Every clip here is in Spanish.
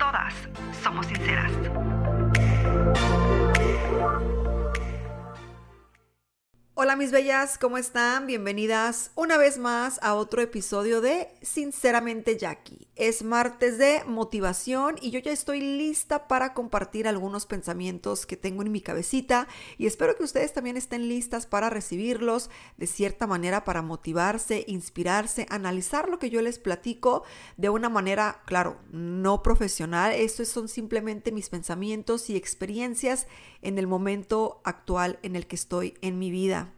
todas somos sinceras. Hola mis bellas, ¿cómo están? Bienvenidas una vez más a otro episodio de Sinceramente Jackie. Es martes de motivación y yo ya estoy lista para compartir algunos pensamientos que tengo en mi cabecita y espero que ustedes también estén listas para recibirlos de cierta manera para motivarse, inspirarse, analizar lo que yo les platico de una manera, claro, no profesional. Estos son simplemente mis pensamientos y experiencias en el momento actual en el que estoy en mi vida.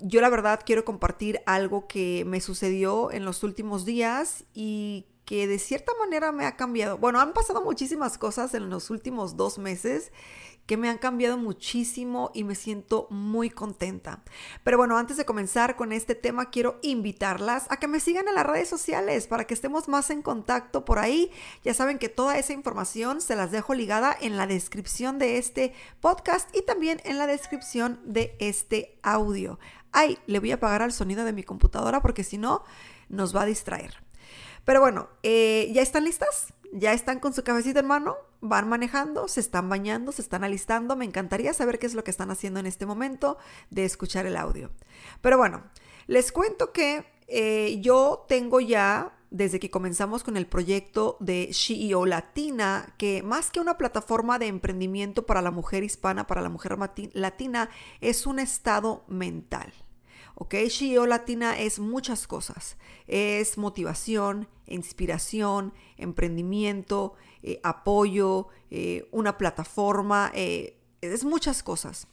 Yo la verdad quiero compartir algo que me sucedió en los últimos días y que de cierta manera me ha cambiado. Bueno, han pasado muchísimas cosas en los últimos dos meses que me han cambiado muchísimo y me siento muy contenta. Pero bueno, antes de comenzar con este tema, quiero invitarlas a que me sigan en las redes sociales para que estemos más en contacto por ahí. Ya saben que toda esa información se las dejo ligada en la descripción de este podcast y también en la descripción de este audio. Ay, le voy a apagar al sonido de mi computadora porque si no, nos va a distraer. Pero bueno, eh, ¿ya están listas? ¿Ya están con su cabecita en mano? ¿Van manejando? ¿Se están bañando? ¿Se están alistando? Me encantaría saber qué es lo que están haciendo en este momento de escuchar el audio. Pero bueno, les cuento que eh, yo tengo ya desde que comenzamos con el proyecto de CEO Latina, que más que una plataforma de emprendimiento para la mujer hispana, para la mujer latina, es un estado mental. ¿Ok? Shio Latina es muchas cosas. Es motivación, inspiración, emprendimiento, eh, apoyo, eh, una plataforma, eh, es muchas cosas.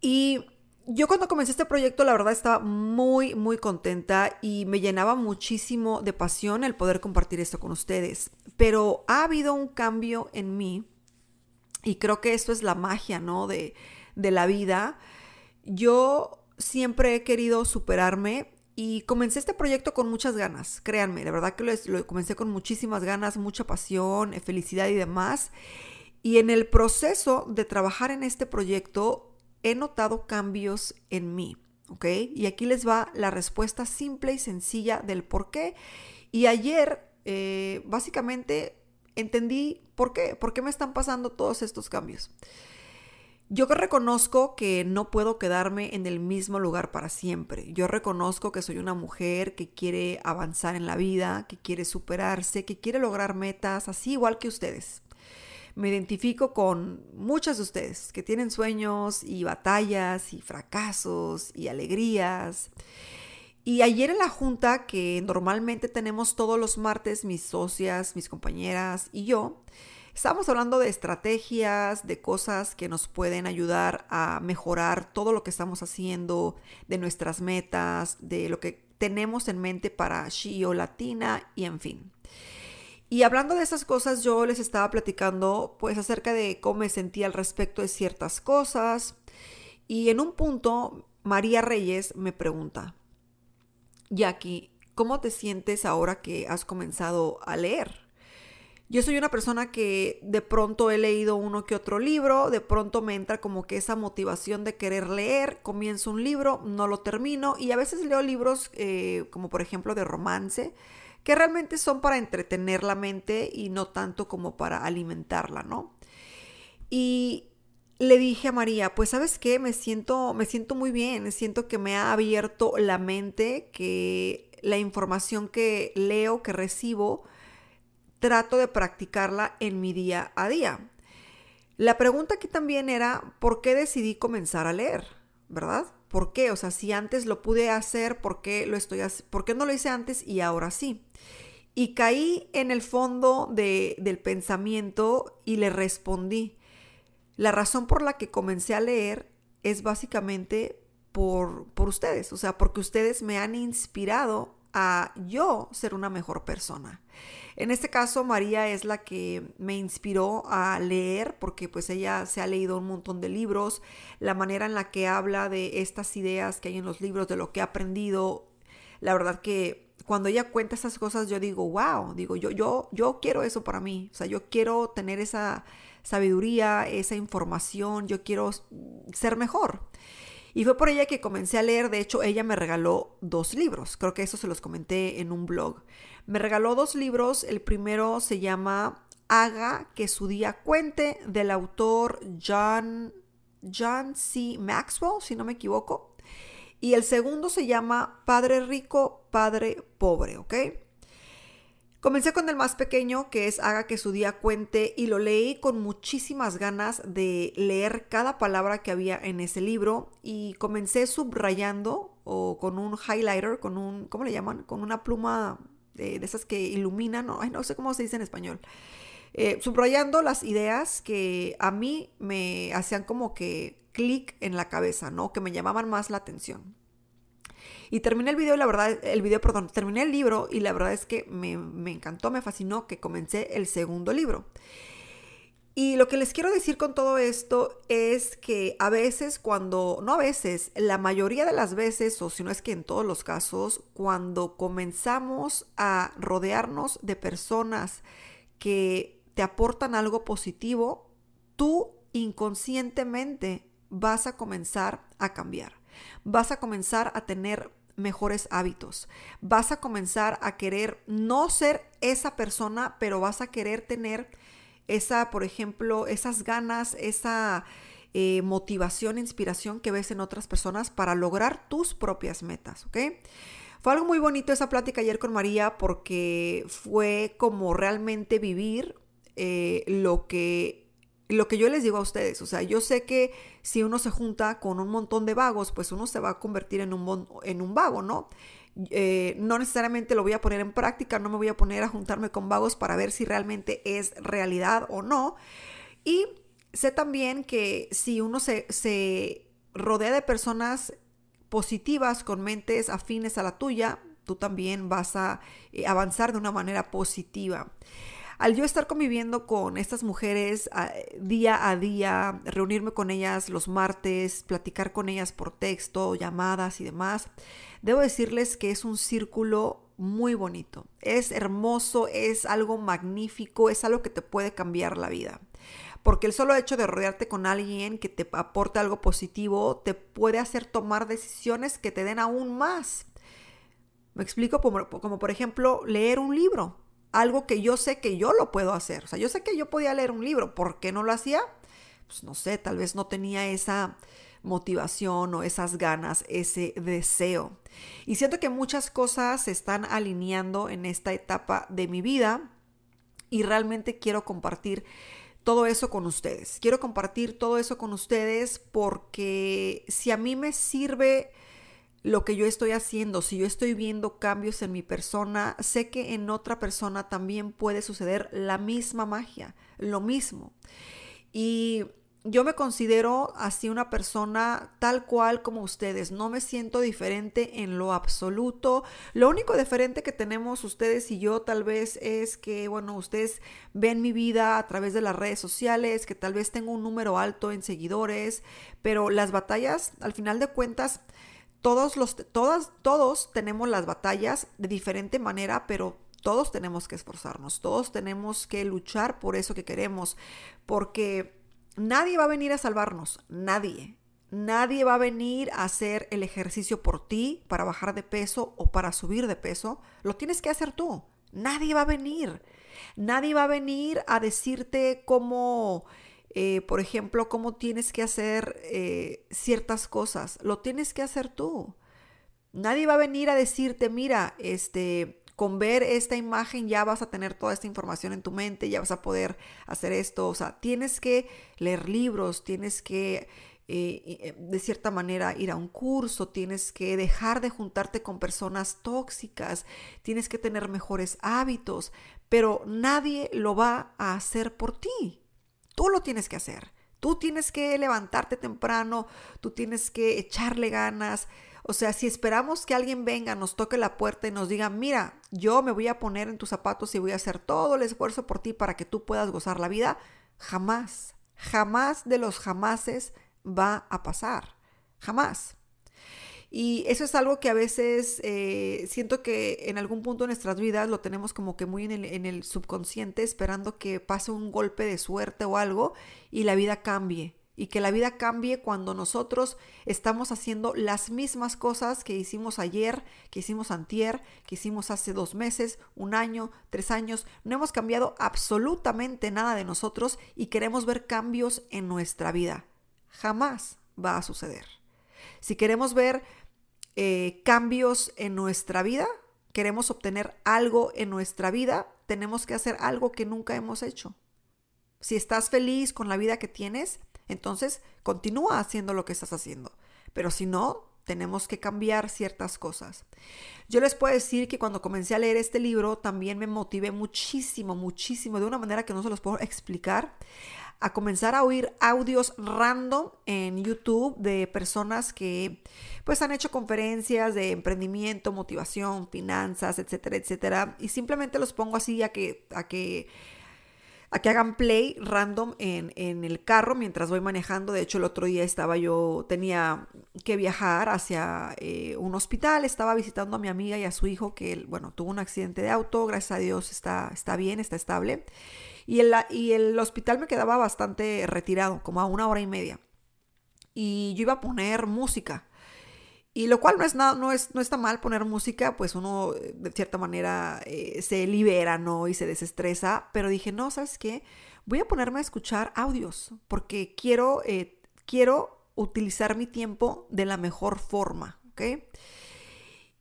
Y yo cuando comencé este proyecto, la verdad estaba muy, muy contenta y me llenaba muchísimo de pasión el poder compartir esto con ustedes. Pero ha habido un cambio en mí y creo que esto es la magia, ¿no? De, de la vida. Yo siempre he querido superarme y comencé este proyecto con muchas ganas, créanme, de verdad que lo, comencé con muchísimas ganas, mucha pasión, eh, felicidad y demás. Y en el proceso de trabajar en este proyecto he notado cambios en mí, ¿ok? Y aquí les va la respuesta simple y sencilla del por qué. Y ayer, eh, básicamente, entendí por qué, por qué me están pasando todos estos cambios. Yo reconozco que no puedo quedarme en el mismo lugar para siempre. Yo reconozco que soy una mujer que quiere avanzar en la vida, que quiere superarse, que quiere lograr metas, así igual que ustedes. Me identifico con muchas de ustedes que tienen sueños y batallas y fracasos y alegrías. Y ayer en la junta que normalmente tenemos todos los martes mis socias, mis compañeras y yo, Estamos hablando de estrategias, de cosas que nos pueden ayudar a mejorar todo lo que estamos haciendo, de nuestras metas, de lo que tenemos en mente para Shio Latina y en fin. Y hablando de esas cosas, yo les estaba platicando pues acerca de cómo me sentía al respecto de ciertas cosas. Y en un punto, María Reyes me pregunta, Jackie, ¿cómo te sientes ahora que has comenzado a leer? Yo soy una persona que de pronto he leído uno que otro libro, de pronto me entra como que esa motivación de querer leer, comienzo un libro, no lo termino y a veces leo libros eh, como por ejemplo de romance, que realmente son para entretener la mente y no tanto como para alimentarla, ¿no? Y le dije a María, pues sabes qué, me siento, me siento muy bien, siento que me ha abierto la mente, que la información que leo, que recibo, trato de practicarla en mi día a día. La pregunta aquí también era, ¿por qué decidí comenzar a leer? ¿Verdad? ¿Por qué? O sea, si antes lo pude hacer, ¿por qué, lo estoy, ¿por qué no lo hice antes y ahora sí? Y caí en el fondo del pensamiento y le respondí. La razón por la que comencé a leer es básicamente por, por ustedes, o sea, porque ustedes me han inspirado a yo ser una mejor persona. En este caso, María es la que me inspiró a leer porque pues ella se ha leído un montón de libros, la manera en la que habla de estas ideas que hay en los libros, de lo que ha aprendido, la verdad que cuando ella cuenta esas cosas yo digo, wow, digo, yo, yo, yo quiero eso para mí, o sea, yo quiero tener esa sabiduría, esa información, yo quiero ser mejor. Y fue por ella que comencé a leer, de hecho ella me regaló dos libros, creo que eso se los comenté en un blog. Me regaló dos libros, el primero se llama Haga que su día cuente del autor John, John C. Maxwell, si no me equivoco. Y el segundo se llama Padre Rico, Padre Pobre, ¿ok? Comencé con el más pequeño, que es Haga que su día cuente, y lo leí con muchísimas ganas de leer cada palabra que había en ese libro y comencé subrayando o con un highlighter, con un, ¿cómo le llaman? Con una pluma de, esas que iluminan, no, no sé cómo se dice en español. Eh, subrayando las ideas que a mí me hacían como que clic en la cabeza, ¿no? Que me llamaban más la atención. Y terminé el video, la verdad, el video, perdón, terminé el libro y la verdad es que me, me encantó, me fascinó que comencé el segundo libro. Y lo que les quiero decir con todo esto es que a veces cuando, no a veces, la mayoría de las veces, o si no es que en todos los casos, cuando comenzamos a rodearnos de personas que te aportan algo positivo, tú inconscientemente vas a comenzar a cambiar vas a comenzar a tener mejores hábitos. Vas a comenzar a querer no ser esa persona, pero vas a querer tener esa, por ejemplo, esas ganas, esa eh, motivación, inspiración que ves en otras personas para lograr tus propias metas, ¿ok? Fue algo muy bonito esa plática ayer con María porque fue como realmente vivir eh, lo que lo que yo les digo a ustedes, o sea, yo sé que si uno se junta con un montón de vagos, pues uno se va a convertir en un, en un vago, ¿no? Eh, no necesariamente lo voy a poner en práctica, no me voy a poner a juntarme con vagos para ver si realmente es realidad o no. Y sé también que si uno se, se rodea de personas positivas, con mentes afines a la tuya, tú también vas a eh, avanzar de una manera positiva al yo estar conviviendo con estas mujeres día a día, reunirme con ellas los martes, platicar con ellas por texto, llamadas y demás, debo decirles que es un círculo muy bonito. Es hermoso, es algo magnífico, es algo que te puede cambiar la vida. Porque el solo hecho de rodearte con alguien que te aporte algo positivo te puede hacer tomar decisiones que te den aún más. Me explico como por ejemplo leer un libro algo que yo sé que yo lo puedo hacer. O sea, yo sé que yo podía leer un libro. ¿Por qué no lo hacía? Pues no sé, tal vez no tenía esa motivación o esas ganas, ese deseo. Y siento que muchas cosas se están alineando en esta etapa de mi vida y realmente quiero compartir todo eso con ustedes. Quiero compartir todo eso con ustedes porque si a mí me sirve lo que yo estoy haciendo, si yo estoy viendo cambios en mi persona, sé que en otra persona también puede suceder la misma magia, lo mismo. Y yo me considero así una persona tal cual como ustedes. No me siento diferente en lo absoluto. Lo único diferente que tenemos ustedes y yo tal vez es que, bueno, ustedes ven mi vida a través de las redes sociales, que tal vez tengo un número alto en seguidores, pero las batallas, al final de cuentas, todos, los, todas, todos tenemos las batallas de diferente manera, pero todos tenemos que esforzarnos, todos tenemos que luchar por eso que queremos, porque nadie va a venir a salvarnos, nadie. Nadie va a venir a hacer el ejercicio por ti para bajar de peso o para subir de peso. Lo tienes que hacer tú. Nadie va a venir. Nadie va a venir a decirte cómo eh, por ejemplo, cómo tienes que hacer eh, ciertas cosas. Lo tienes que hacer tú. Nadie va a venir a decirte, mira, este, con ver esta imagen ya vas a tener toda esta información en tu mente, ya vas a poder hacer esto. O sea, tienes que leer libros, tienes que, eh, de cierta manera, ir a un curso, tienes que dejar de juntarte con personas tóxicas, tienes que tener mejores hábitos, pero nadie lo va a hacer por ti. Tú lo tienes que hacer. Tú tienes que levantarte temprano, tú tienes que echarle ganas. O sea, si esperamos que alguien venga, nos toque la puerta y nos diga, mira, yo me voy a poner en tus zapatos y voy a hacer todo el esfuerzo por ti para que tú puedas gozar la vida, jamás, jamás de los jamases va a pasar. Jamás. Y eso es algo que a veces eh, siento que en algún punto de nuestras vidas lo tenemos como que muy en el, en el subconsciente, esperando que pase un golpe de suerte o algo y la vida cambie y que la vida cambie cuando nosotros estamos haciendo las mismas cosas que hicimos ayer, que hicimos antier, que hicimos hace dos meses, un año, tres años. No hemos cambiado absolutamente nada de nosotros y queremos ver cambios en nuestra vida. Jamás va a suceder. Si queremos ver eh, cambios en nuestra vida, queremos obtener algo en nuestra vida, tenemos que hacer algo que nunca hemos hecho. Si estás feliz con la vida que tienes, entonces continúa haciendo lo que estás haciendo. Pero si no, tenemos que cambiar ciertas cosas. Yo les puedo decir que cuando comencé a leer este libro también me motivé muchísimo, muchísimo, de una manera que no se los puedo explicar, a comenzar a oír audios random en YouTube de personas que pues han hecho conferencias de emprendimiento, motivación, finanzas, etcétera, etcétera. Y simplemente los pongo así a que, a que, a que hagan play random en, en el carro mientras voy manejando. De hecho, el otro día estaba yo, tenía que viajar hacia eh, un hospital, estaba visitando a mi amiga y a su hijo que, bueno, tuvo un accidente de auto, gracias a Dios está, está bien, está estable. Y el, y el hospital me quedaba bastante retirado, como a una hora y media. Y yo iba a poner música. Y lo cual no es nada, no, es, no está mal poner música, pues uno eh, de cierta manera eh, se libera, ¿no? Y se desestresa. Pero dije, no, ¿sabes qué? Voy a ponerme a escuchar audios porque quiero, eh, quiero utilizar mi tiempo de la mejor forma.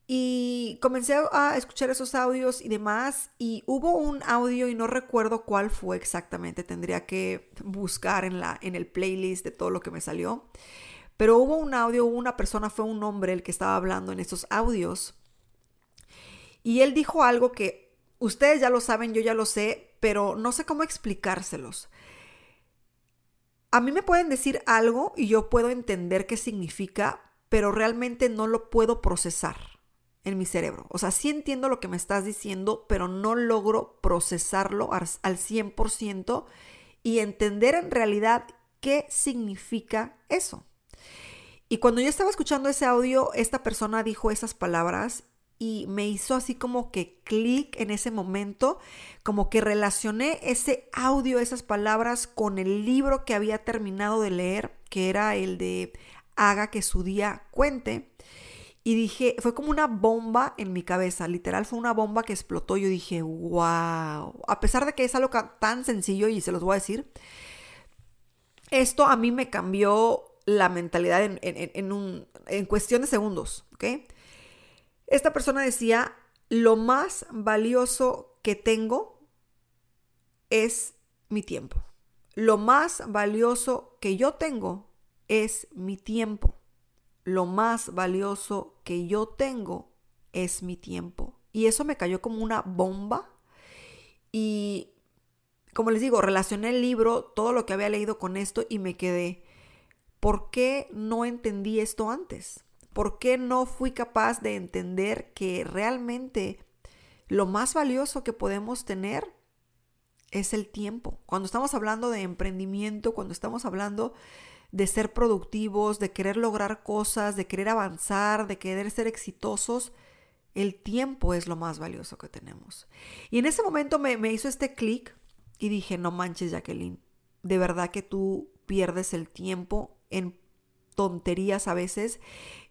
Y comencé a escuchar esos audios y demás y hubo un audio y no recuerdo cuál fue exactamente, tendría que buscar en, la, en el playlist de todo lo que me salió. Pero hubo un audio, una persona, fue un hombre el que estaba hablando en esos audios y él dijo algo que ustedes ya lo saben, yo ya lo sé, pero no sé cómo explicárselos. A mí me pueden decir algo y yo puedo entender qué significa, pero realmente no lo puedo procesar en mi cerebro. O sea, sí entiendo lo que me estás diciendo, pero no logro procesarlo al 100% y entender en realidad qué significa eso. Y cuando yo estaba escuchando ese audio, esta persona dijo esas palabras y me hizo así como que clic en ese momento, como que relacioné ese audio, esas palabras con el libro que había terminado de leer, que era el de Haga que su día cuente. Y dije, fue como una bomba en mi cabeza, literal fue una bomba que explotó. Yo dije, wow, a pesar de que es algo tan sencillo y se los voy a decir, esto a mí me cambió la mentalidad en, en cuestión de segundos, ¿ok? Esta persona decía, lo más valioso que tengo es mi tiempo. Lo más valioso que yo tengo es mi tiempo lo más valioso que yo tengo es mi tiempo. Y eso me cayó como una bomba. Y como les digo, relacioné el libro, todo lo que había leído con esto y me quedé, ¿por qué no entendí esto antes? ¿Por qué no fui capaz de entender que realmente lo más valioso que podemos tener es el tiempo? Cuando estamos hablando de emprendimiento, cuando estamos hablando de ser productivos, de querer lograr cosas, de querer avanzar, de querer ser exitosos, el tiempo es lo más valioso que tenemos. Y en ese momento me, hizo este clic y dije, no manches Jacqueline, de verdad que tú pierdes el tiempo en tonterías a veces.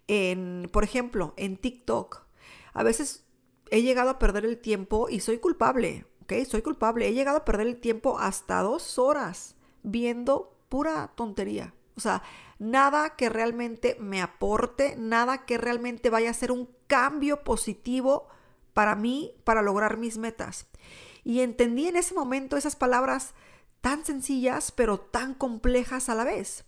En, por ejemplo, en TikTok. A veces he llegado a perder el tiempo y soy culpable, ¿ok? Soy culpable. He llegado a perder el tiempo hasta dos horas viendo pura tontería. O sea, nada que realmente me aporte, nada que realmente vaya a ser un cambio positivo para mí, para lograr mis metas. Y entendí en ese momento esas palabras tan sencillas, pero tan complejas a la vez.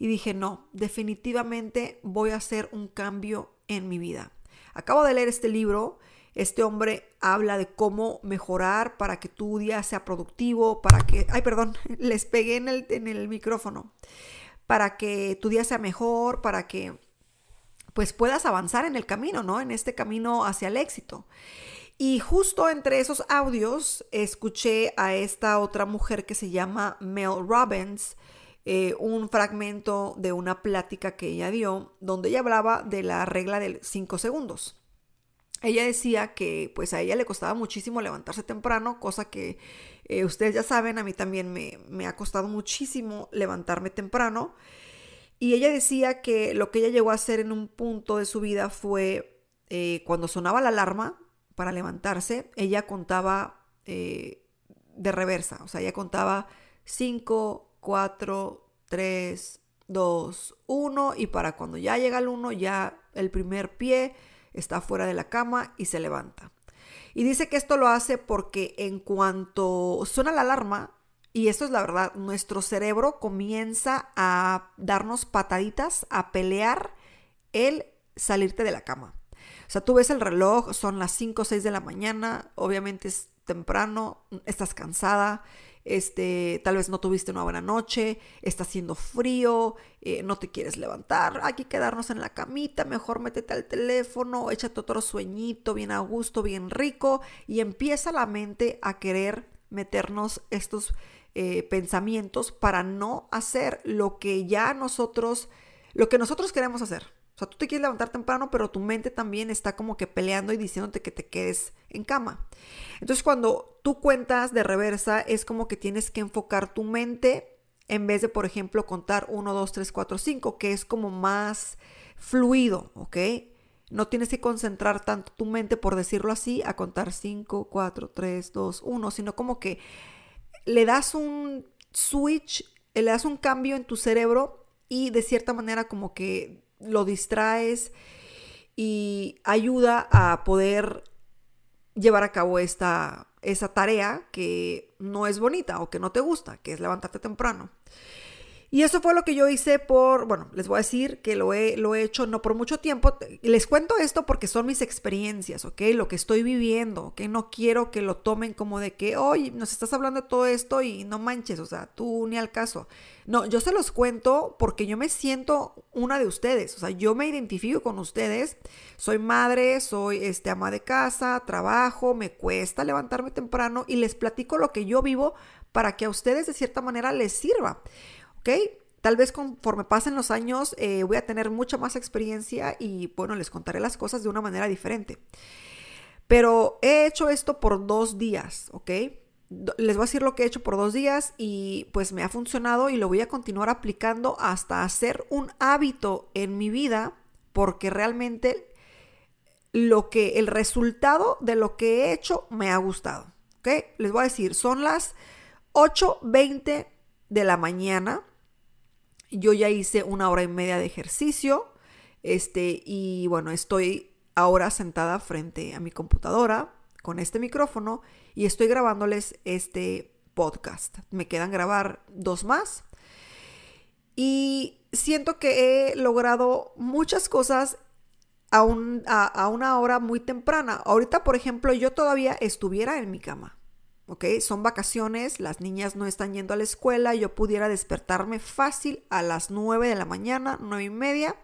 Y dije, no, definitivamente voy a hacer un cambio en mi vida. Acabo de leer este libro Este hombre habla de cómo mejorar para que tu día sea productivo, para que, ay, perdón, les pegué en el, en el micrófono, para que tu día sea mejor, para que pues puedas avanzar en el camino, ¿no? En este camino hacia el éxito. Y justo entre esos audios escuché a esta otra mujer que se llama Mel Robbins, eh, un fragmento de una plática que ella dio donde ella hablaba de la regla de 5 segundos. Ella decía que pues a ella le costaba muchísimo levantarse temprano, cosa que eh, ustedes ya saben, a mí también me, me ha costado muchísimo levantarme temprano. Y ella decía que lo que ella llegó a hacer en un punto de su vida fue eh, cuando sonaba la alarma, para levantarse, ella contaba de reversa, o sea, ella contaba 5, 4, 3, 2, 1 y para cuando ya llega el 1 ya el primer pie está fuera de la cama y se levanta. Y dice que esto lo hace porque en cuanto suena la alarma, y esto es la verdad, nuestro cerebro comienza a darnos pataditas, a pelear el salirte de la cama. O sea, tú ves el reloj, son las 5 o 6 de la mañana, obviamente es temprano, estás cansada, este, tal vez no tuviste una buena noche, está haciendo frío, eh, no te quieres levantar, hay que quedarnos en la camita, mejor métete al teléfono, échate otro sueñito bien a gusto, bien rico, y empieza la mente a querer meternos estos eh, pensamientos para no hacer lo que ya nosotros, lo que nosotros queremos hacer. Sea, tú te quieres levantar temprano, pero tu mente también está como que peleando y diciéndote que te quedes en cama. Entonces, cuando tú cuentas de reversa, es como que tienes que enfocar tu mente en vez de, por ejemplo, contar 1, 2, 3, 4, 5, que es como más fluido, ¿ok? No tienes que concentrar tanto tu mente, por decirlo así, a contar 5, 4, 3, 2, 1, sino como que le das un switch, le das un cambio en tu cerebro y de cierta manera como que lo distraes y ayuda a poder llevar a cabo esta, esa tarea que no es bonita o que no te gusta, que es levantarte temprano. Y eso fue lo que yo hice por, bueno, les voy a decir que lo he, lo he hecho no por mucho tiempo. Les cuento esto porque son mis experiencias, ¿ok? Lo que estoy viviendo, ¿ok? No quiero que lo tomen como de que, oye, nos estás hablando de todo esto y no manches, o sea, tú ni al caso. No, yo se los cuento porque yo me siento una de ustedes, o sea, yo me identifico con ustedes. Soy madre, soy este, ama de casa, trabajo, me cuesta levantarme temprano y les platico lo que yo vivo para que a ustedes de cierta manera les sirva. ¿Ok? Tal vez conforme pasen los años eh, voy a tener mucha más experiencia y bueno, les contaré las cosas de una manera diferente. Pero he hecho esto por dos días, ¿ok? Les voy a decir lo que he hecho por dos días y pues me ha funcionado y lo voy a continuar aplicando hasta hacer un hábito en mi vida porque realmente lo que el resultado de lo que he hecho me ha gustado, ¿ok? Les voy a decir, son las 8.20 de la mañana yo ya hice una hora y media de ejercicio, este, y bueno, estoy ahora sentada frente a mi computadora con este micrófono y estoy grabándoles este podcast. Me quedan grabar dos más. Y siento que he logrado muchas cosas a, a, una hora muy temprana. Ahorita, por ejemplo, yo todavía estuviera en mi cama. ¿Ok? Son vacaciones, las niñas no están yendo a la escuela, yo pudiera despertarme fácil a las 9 de la mañana, 9 y media,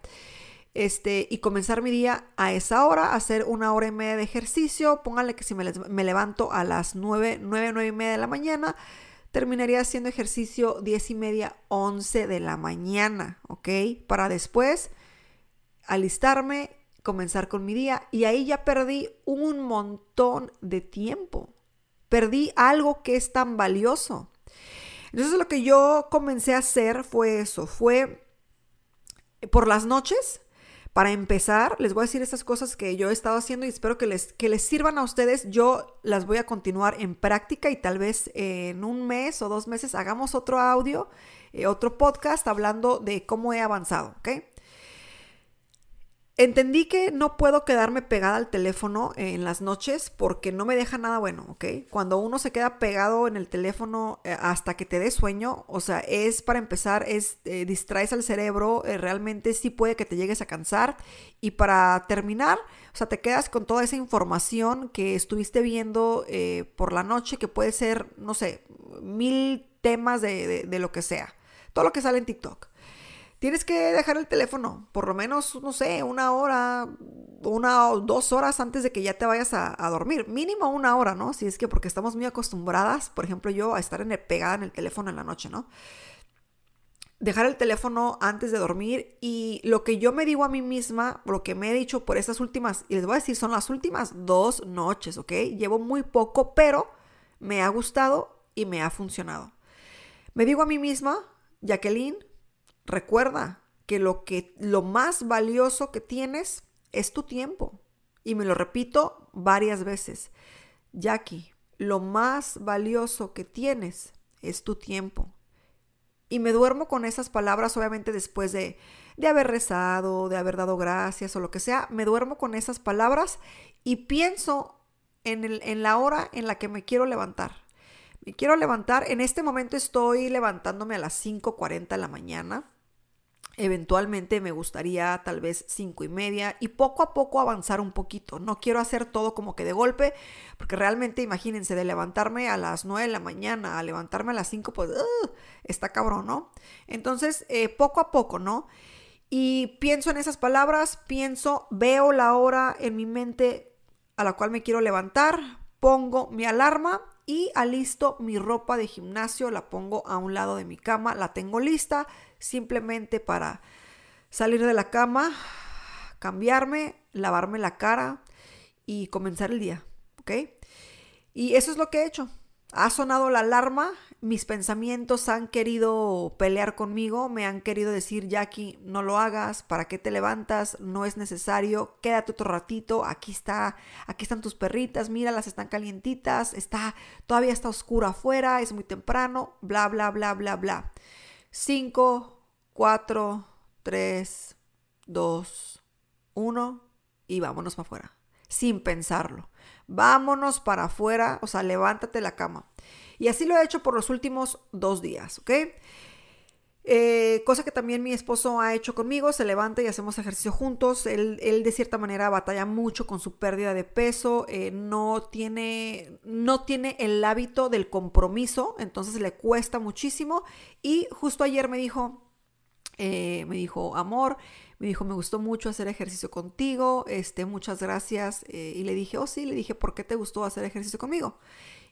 este, y comenzar mi día a esa hora, hacer una hora y media de ejercicio, pónganle que si me, me levanto a las 9, 9, 9 y media de la mañana, terminaría haciendo ejercicio 10 y media, 11 de la mañana, ¿ok? Para después alistarme, comenzar con mi día y ahí ya perdí un montón de tiempo. Perdí algo que es tan valioso. Entonces lo que yo comencé a hacer fue eso, fue por las noches, para empezar, les voy a decir estas cosas que yo he estado haciendo y espero que les, que les sirvan a ustedes. Yo las voy a continuar en práctica y tal vez en un mes o dos meses hagamos otro audio, eh, otro podcast hablando de cómo he avanzado, ¿ok? Entendí que no puedo quedarme pegada al teléfono en las noches porque no me deja nada bueno, ¿ok? Cuando uno se queda pegado en el teléfono eh, hasta que te dé sueño, o sea, es para empezar, es eh, distraes al cerebro, eh, realmente sí puede que te llegues a cansar. Y para terminar, o sea, te quedas con toda esa información que estuviste viendo por la noche, que puede ser, no sé, mil temas de lo que sea, todo lo que sale en TikTok. Tienes que dejar el teléfono por lo menos, no sé, una hora, una o dos horas antes de que ya te vayas a, dormir. Mínimo una hora, ¿no? Si es que porque estamos muy acostumbradas, por ejemplo, yo a estar en el, pegada en el teléfono en la noche, ¿no? Dejar el teléfono antes de dormir y lo que yo me digo a mí misma, lo que me he dicho por estas últimas, y les voy a decir, son las últimas dos noches, ¿ok? Llevo muy poco, pero me ha gustado y me ha funcionado. Me digo a mí misma, Jacqueline, Recuerda que lo, que lo más valioso que tienes es tu tiempo. Y me lo repito varias veces. Jackie, lo más valioso que tienes es tu tiempo. Y me duermo con esas palabras, obviamente después de, de haber rezado, de haber dado gracias o lo que sea. Me duermo con esas palabras y pienso en, el, en la hora en la que me quiero levantar. Me quiero levantar, en este momento estoy levantándome a las 5.40 de la mañana. Eventualmente me gustaría tal vez cinco y media y poco a poco avanzar un poquito. No quiero hacer todo como que de golpe, porque realmente imagínense de levantarme a las nueve de la mañana a levantarme a las cinco, pues está cabrón, ¿no? Entonces, eh, poco a poco, ¿no? Y pienso en esas palabras, pienso, veo la hora en mi mente a la cual me quiero levantar, pongo mi alarma y alisto mi ropa de gimnasio, la pongo a un lado de mi cama, la tengo lista simplemente para salir de la cama, cambiarme, lavarme la cara y comenzar el día, ¿ok? Y eso es lo que he hecho. Ha sonado la alarma, mis pensamientos han querido pelear conmigo, me han querido decir, Jackie, no lo hagas, ¿para qué te levantas? No es necesario, quédate otro ratito, aquí está, aquí están tus perritas, míralas, están calientitas, está, todavía está oscuro afuera, es muy temprano, bla, bla, bla, bla, bla. 5, 4, 3, 2, 1 y vámonos para afuera, sin pensarlo. Vámonos para afuera, o sea, levántate la cama. Y así lo he hecho por los últimos dos días, ¿ok? Eh, cosa que también mi esposo ha hecho conmigo, se levanta y hacemos ejercicio juntos. Él, de cierta manera batalla mucho con su pérdida de peso, eh, no, tiene, no tiene el hábito del compromiso, entonces le cuesta muchísimo. Y justo ayer me dijo, eh, me dijo, amor, me dijo, me gustó mucho hacer ejercicio contigo, este, muchas gracias. Eh, y le dije, oh sí, le dije, ¿por qué te gustó hacer ejercicio conmigo?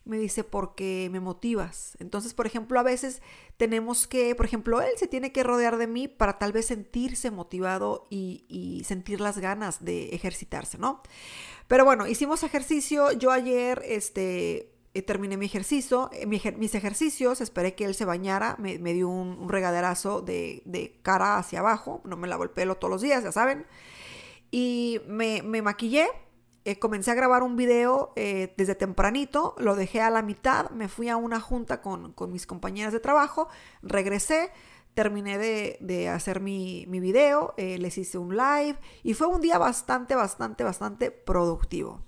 me dice, porque me motivas. Entonces, por ejemplo, a veces tenemos que, por ejemplo, él se tiene que rodear de mí para tal vez sentirse motivado y, y sentir las ganas de ejercitarse, ¿no? Pero bueno, hicimos ejercicio. Yo ayer, este, terminé mi ejercicio, eh, mis ejercicios, esperé que él se bañara, me, dio un, regaderazo de, cara hacia abajo, no me lavo el pelo todos los días, ya saben, y me, maquillé, eh, comencé a grabar un video desde tempranito, lo dejé a la mitad, me fui a una junta con, mis compañeras de trabajo, regresé, terminé de, hacer mi video, les hice un live y fue un día bastante, bastante, bastante productivo.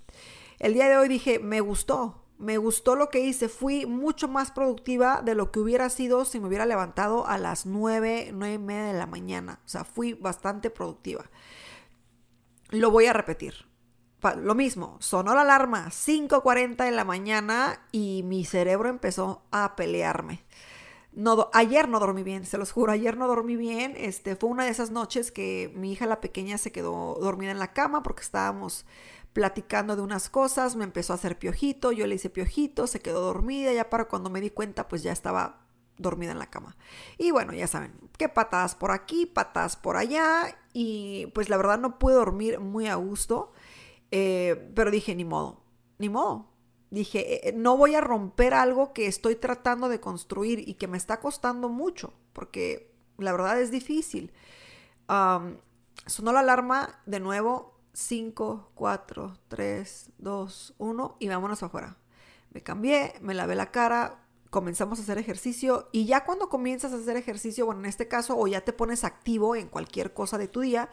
El día de hoy dije, me gustó, me gustó lo que hice, fui mucho más productiva de lo que hubiera sido si me hubiera levantado a las 9, 9 y media de la mañana. O sea, fui bastante productiva. Lo voy a repetir. Lo mismo, sonó la alarma 5.40 de la mañana y mi cerebro empezó a pelearme. No, ayer no dormí bien, se los juro, ayer no dormí bien. Este, fue una de esas noches que mi hija la pequeña se quedó dormida en la cama porque estábamos platicando de unas cosas, me empezó a hacer piojito, yo le hice piojito, se quedó dormida, ya para cuando me di cuenta pues ya estaba dormida en la cama. Y bueno, ya saben, qué patadas por aquí, patadas por allá y pues la verdad no pude dormir muy a gusto, eh, pero dije, ni modo, ni modo. Dije, eh, no voy a romper algo que estoy tratando de construir y que me está costando mucho, porque la verdad es difícil. sonó la alarma de nuevo, 5, 4, 3, 2, 1 y vámonos afuera. Me cambié, me lavé la cara, comenzamos a hacer ejercicio y ya cuando comienzas a hacer ejercicio, bueno, en este caso, o ya te pones activo en cualquier cosa de tu día,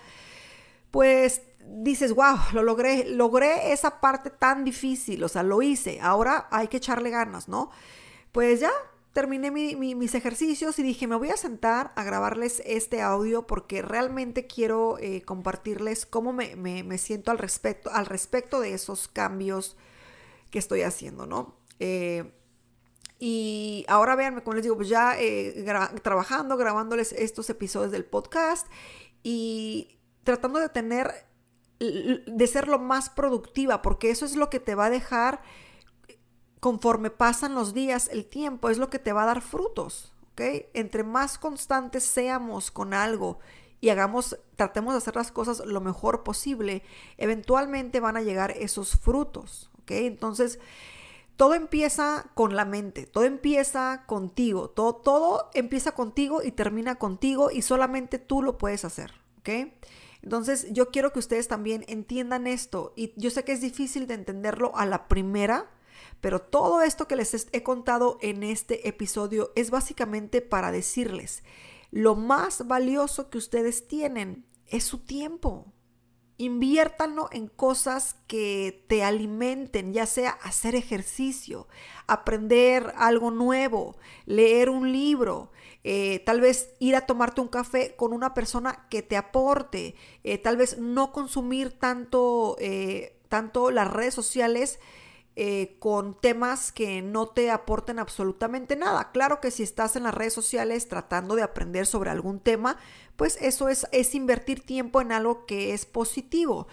pues dices, wow, lo logré, logré esa parte tan difícil, o sea, lo hice, ahora hay que echarle ganas, ¿no? Pues ya terminé mis ejercicios y dije, me voy a sentar a grabarles este audio porque realmente quiero eh, compartirles cómo me, siento al respecto, al respecto de esos cambios que estoy haciendo, ¿no? Eh, y ahora véanme, como les digo, pues ya eh, trabajando, grabándoles estos episodios del podcast y tratando de tener, de ser lo más productiva, porque eso es lo que te va a dejar conforme pasan los días, el tiempo, es lo que te va a dar frutos, ¿ok? Entre más constantes seamos con algo y hagamos, tratemos de hacer las cosas lo mejor posible, eventualmente van a llegar esos frutos, ¿ok? Entonces, todo empieza con la mente, todo empieza contigo, todo, todo empieza contigo y termina contigo y solamente tú lo puedes hacer, ¿ok? Entonces yo quiero que ustedes también entiendan esto y yo sé que es difícil de entenderlo a la primera, pero todo esto que les he contado en este episodio es básicamente para decirles, lo más valioso que ustedes tienen es su tiempo. Inviértanlo en cosas que te alimenten, ya sea hacer ejercicio, aprender algo nuevo, leer un libro, eh, tal vez ir a tomarte un café con una persona que te aporte, eh, tal vez no consumir tanto, eh, tanto las redes sociales eh, con temas que no te aporten absolutamente nada. Claro que si estás en las redes sociales tratando de aprender sobre algún tema, pues eso es, es invertir tiempo en algo que es positivo.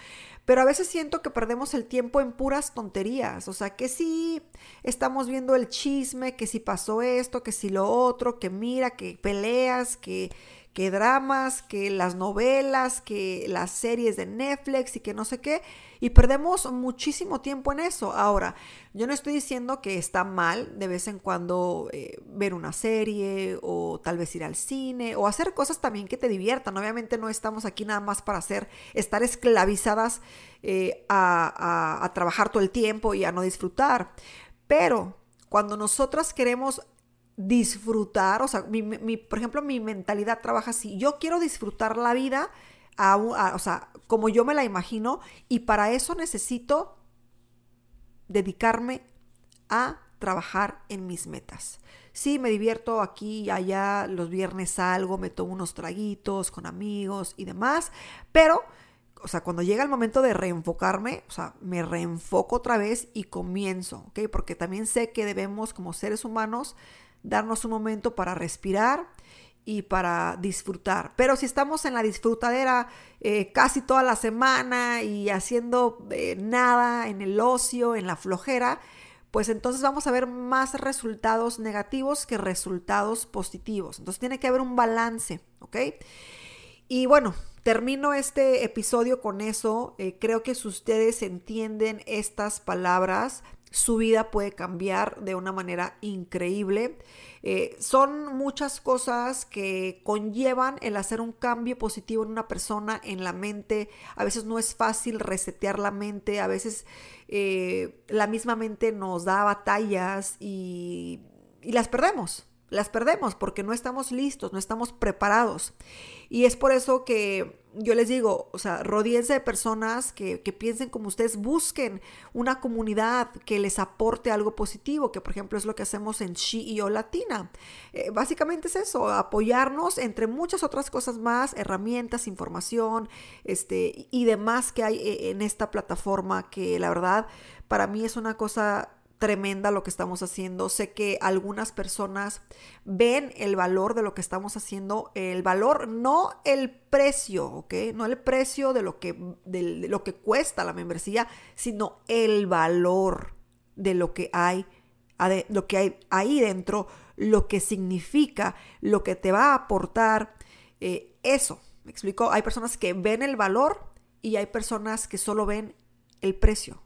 Pero a veces siento que perdemos el tiempo en puras tonterías. O sea, que si estamos viendo el chisme, que si pasó esto, que si lo otro, que mira, que peleas, que que dramas, que las novelas, que las series de Netflix y que no sé qué. Y perdemos muchísimo tiempo en eso. Ahora, yo no estoy diciendo que está mal de vez en cuando eh, ver una serie o tal vez ir al cine o hacer cosas también que te diviertan. Obviamente no estamos aquí nada más para hacer, estar esclavizadas eh, a, a trabajar todo el tiempo y a no disfrutar. Pero cuando nosotras queremos disfrutar, o sea, mi, por ejemplo, mi mentalidad trabaja así, yo quiero disfrutar la vida, o sea, como yo me la imagino, y para eso necesito dedicarme a trabajar en mis metas. Sí, me divierto aquí y allá, los viernes salgo, me tomo unos traguitos con amigos y demás, pero, o sea, cuando llega el momento de reenfocarme, o sea, me reenfoco otra vez y comienzo, ¿ok? Porque también sé que debemos como seres humanos darnos un momento para respirar y para disfrutar. Pero si estamos en la disfrutadera eh, casi toda la semana y haciendo eh, nada en el ocio, en la flojera, pues entonces vamos a ver más resultados negativos que resultados positivos. Entonces tiene que haber un balance, ¿ok? Y bueno, termino este episodio con eso. Eh, creo que si ustedes entienden estas palabras, su vida puede cambiar de una manera increíble. Eh, son muchas cosas que conllevan el hacer un cambio positivo en una persona, en la mente. A veces no es fácil resetear la mente, a veces eh, la misma mente nos da batallas y, y las perdemos las perdemos porque no estamos listos, no estamos preparados. Y es por eso que yo les digo, o sea, rodíense de personas que, piensen como ustedes, busquen una comunidad que les aporte algo positivo, que por ejemplo es lo que hacemos en She y O Latina. Eh, básicamente es eso, apoyarnos entre muchas otras cosas más, herramientas, información, este, y demás que hay eh, en esta plataforma que la verdad para mí es una cosa tremenda lo que estamos haciendo. Sé que algunas personas ven el valor de lo que estamos haciendo, el valor, no el precio, ¿ok? No el precio de lo que, de lo que cuesta la membresía, sino el valor de lo que hay, lo que hay ahí dentro, lo que significa, lo que te va a aportar. Eh, eso, ¿me explico? Hay personas que ven el valor y hay personas que solo ven el precio.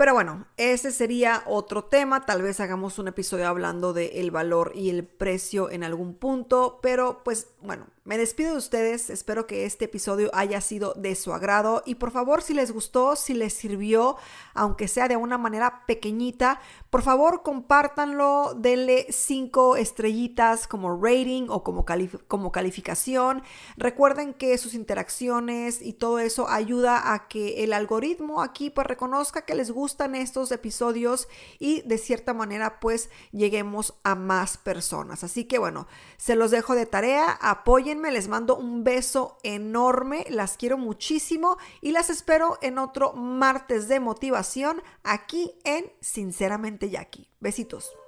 Pero bueno, ese sería otro tema. Tal vez hagamos un episodio hablando del el valor y el precio en algún punto. Pero pues bueno, me despido de ustedes, espero que este episodio haya sido de su agrado y por favor si les gustó, si les sirvió, aunque sea de una manera pequeñita, por favor compártanlo, denle cinco estrellitas como rating o como, como calificación. Recuerden que sus interacciones y todo eso ayuda a que el algoritmo aquí pues reconozca que les estos episodios y de cierta manera pues lleguemos a más personas. Así que bueno, se los dejo de tarea, apóyenme, les mando un beso enorme, las quiero muchísimo y las espero en otro martes de motivación aquí en Sinceramente Jackie. Besitos.